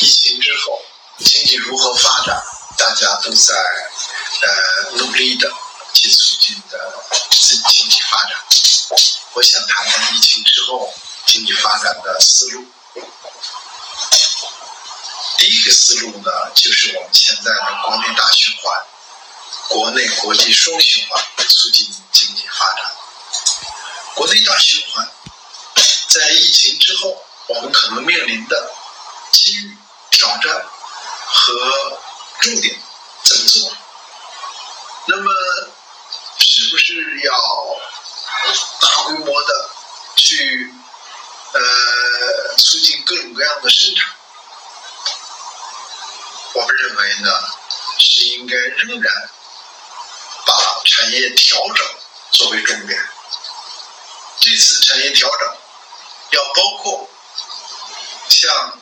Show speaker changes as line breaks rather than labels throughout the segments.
疫情之后，经济如何发展，大家都在呃努力的去促进的经经济发展。我想谈谈疫情之后经济发展的思路。第一个思路呢，就是我们现在的国内大循环，国内国际双循环，促进经济发展。国内大循环，在疫情之后，我们可能面临的机遇。挑战和重点怎么做？那么是不是要大规模的去呃促进各种各样的生产？我们认为呢，是应该仍然把产业调整作为重点。这次产业调整要包括像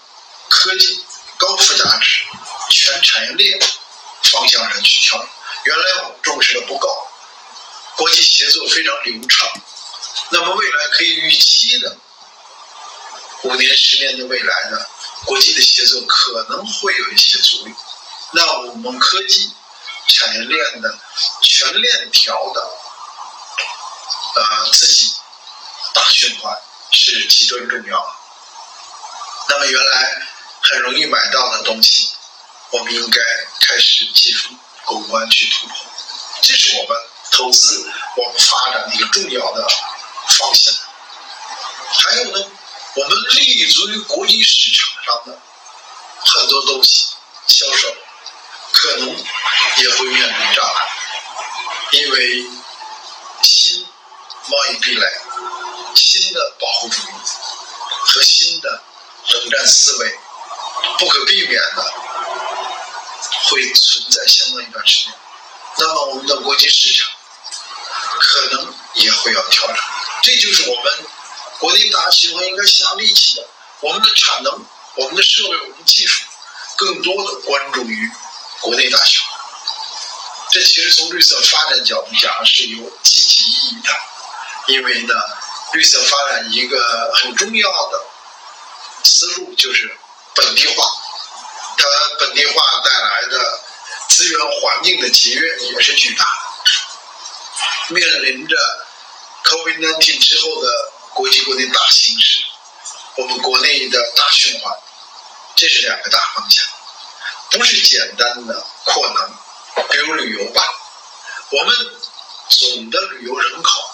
科技。高附加值、全产业链方向上去调整。原来我们重视的不够，国际协作非常流畅。那么未来可以预期的五年、十年的未来呢？国际的协作可能会有一些阻力。那我们科技产业链的全链条的呃自己大循环是极端重要的。那么原来。很容易买到的东西，我们应该开始技术攻关去突破，这是我们投资、我们发展的一个重要的方向。还有呢，我们立足于国际市场上的很多东西销售，可能也会面临障碍，因为新贸易壁垒、新的保护主义和新的冷战思维。不可避免的会存在相当一段时间，那么我们的国际市场可能也会要调整，这就是我们国内大循环应该下力气的。我们的产能、我们的设备、我们技术，更多的关注于国内大循环。这其实从绿色发展角度讲是有积极意义的，因为呢，绿色发展一个很重要的思路就是。本地化，它本地化带来的资源环境的节约也是巨大的。面临着 COVID-19 之后的国际国内大形势，我们国内的大循环，这是两个大方向，不是简单的扩能。比如旅游吧，我们总的旅游人口、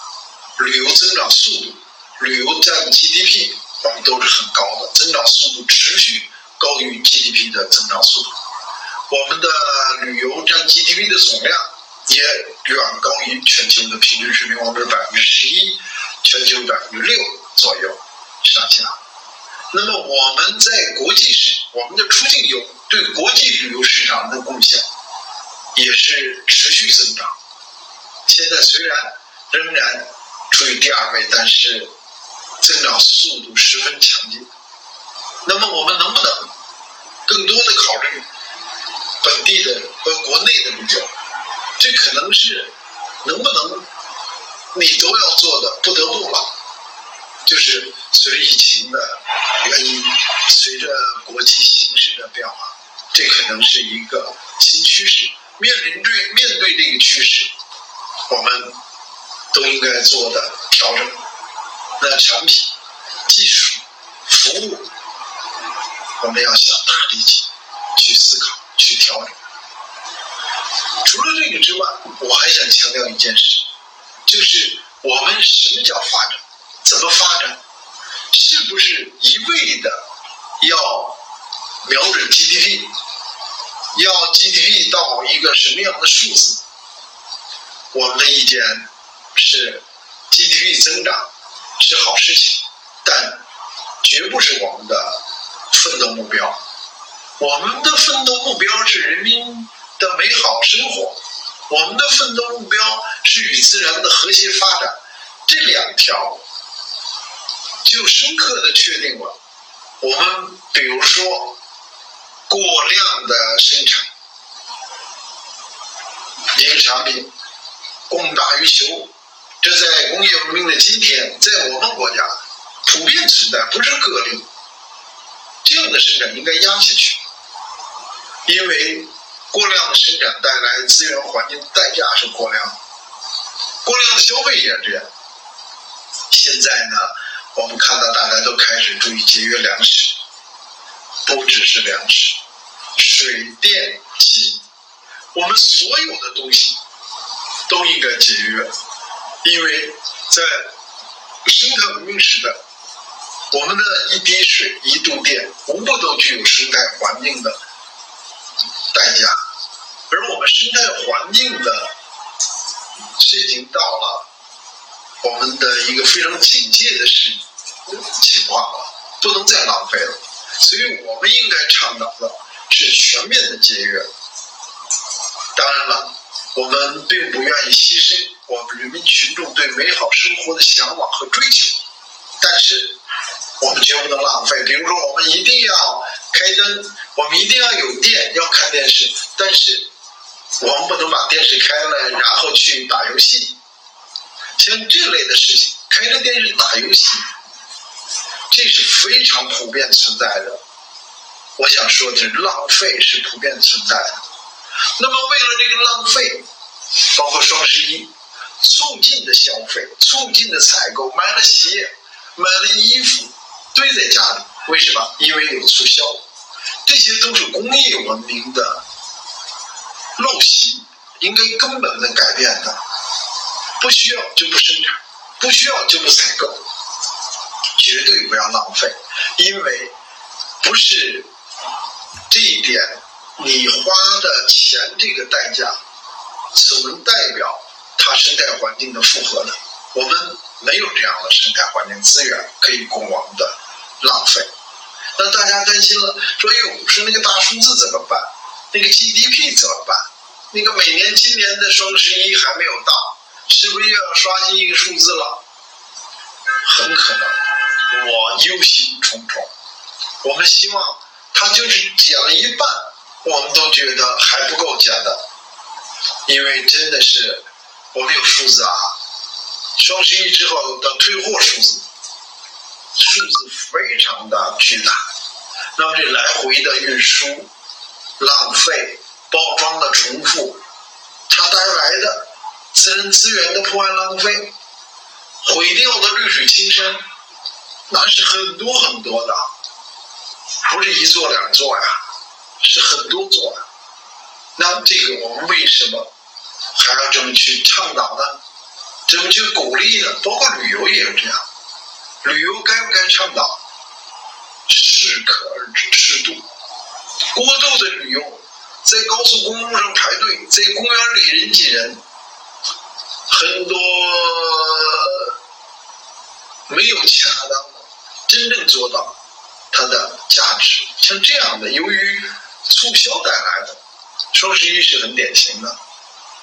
旅游增长速度、旅游占 GDP，我们都是很高的，增长速度持续。高于 GDP 的增长速度，我们的旅游占 GDP 的总量也远高于全球的平均水平，我们是百分之十一，全球百分之六左右上下。那么我们在国际上，我们的出境游对国际旅游市场的贡献也是持续增长。现在虽然仍然处于第二位，但是增长速度十分强劲。那么我们能不能更多的考虑本地的和国内的比较？这可能是能不能你都要做的，不得不了。就是随着疫情的原因，随着国际形势的变化，这可能是一个新趋势。面临对面对这个趋势，我们都应该做的调整。那产品、技术、服务。我们要下大力气去思考、去调整。除了这个之外，我还想强调一件事，就是我们什么叫发展？怎么发展？是不是一味的要瞄准 GDP，要 GDP 到一个什么样的数字？我们的意见是，GDP 增长是好事情，但绝不是。我们的奋斗目标是人民的美好生活，我们的奋斗目标是与自然的和谐发展。这两条就深刻的确定了我们，比如说过量的生产，一个产品供大于求，这在工业文明的今天，在我们国家普遍存在，不是个例。这样的生产应该压下去，因为过量的生产带来资源环境代价是过量，过量的消费也是这样。现在呢，我们看到大家都开始注意节约粮食，不只是粮食，水电气，我们所有的东西都应该节约，因为在生态文明时代，我们的一滴水、一度电，无不都具有生态环境的代价，而我们生态环境的是已经到了。我们的一个非常警戒的时情况了，不能再浪费了，所以我们应该倡导的是全面的节约。当然了，我们并不愿意牺牲我们人民群众对美好生活的向往和追求，但是我们绝不能浪费。比如说，我们一定要开灯，我们一定要有电，要看电视，但是我们不能把电视开了，然后去打游戏。像这类的事情，开着电视打游戏，这是非常普遍存在的。我想说的是，浪费是普遍存在的。那么，为了这个浪费，包括双十一，促进的消费，促进的采购，买了鞋，买了衣服，堆在家里，为什么？因为有促销。这些都是工业文明的陋习，应该根本的改变的。不需要就不生产，不需要就不采购，绝对不要浪费，因为不是这一点，你花的钱这个代价所能代表它生态环境的负荷的。我们没有这样的生态环境资源可以供我们的浪费。那大家担心了，说哎呦，说那个大数字怎么办？那个 GDP 怎么办？那个每年今年的双十一还没有到。是不是又要刷新一个数字了？很可能，我忧心忡忡。我们希望它就是减了一半，我们都觉得还不够减的，因为真的是我们有数字啊。双十一之后的退货数字，数字非常的巨大。那么这来回的运输、浪费、包装的重复，它带来的。自然资源的破坏浪费，毁掉的绿水青山，那是很多很多的，不是一座两座呀，是很多座呀。那这个我们为什么还要这么去倡导呢？怎么去鼓励呢？包括旅游也有这样，旅游该不该倡导？适可而止，适度。过度的旅游，在高速公路上排队，在公园里人挤人。很多没有恰当的真正做到它的价值，像这样的，由于促销带来的双十一是很典型的，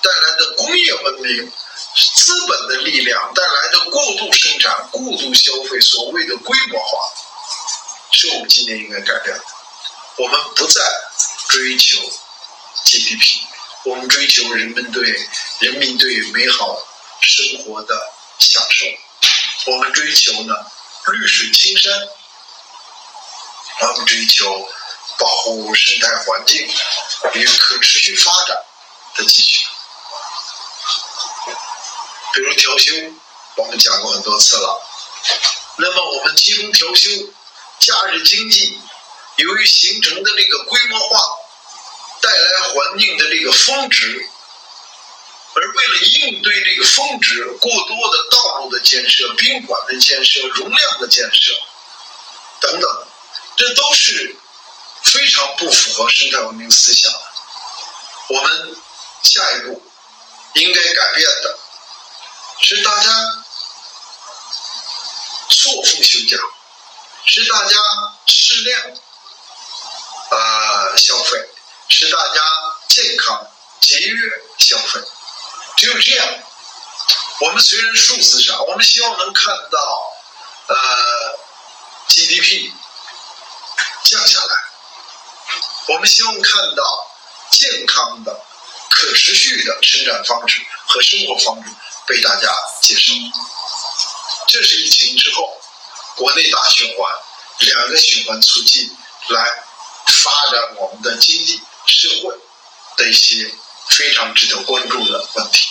带来的工业文明、资本的力量带来的过度生产、过度消费，所谓的规模化，是我们今年应该改变的。我们不再追求 GDP。我们追求人们对人民对美好生活的享受，我们追求呢绿水青山，我们追求保护生态环境与可持续发展的继续。比如调休，我们讲过很多次了。那么我们集中调休，假日经济由于形成的这个规模化。带来环境的这个峰值，而为了应对这个峰值，过多的道路的建设、宾馆的建设、容量的建设等等，这都是非常不符合生态文明思想的。我们下一步应该改变的是大家错峰休假，是大家适量啊消费。是大家健康节约消费，只有这样，我们虽然数字上，我们希望能看到呃 GDP 降下来，我们希望看到健康的、可持续的生产方式和生活方式被大家接受。这是疫情之后国内大循环，两个循环促进，来发展我们的经济社会的一些非常值得关注的问题。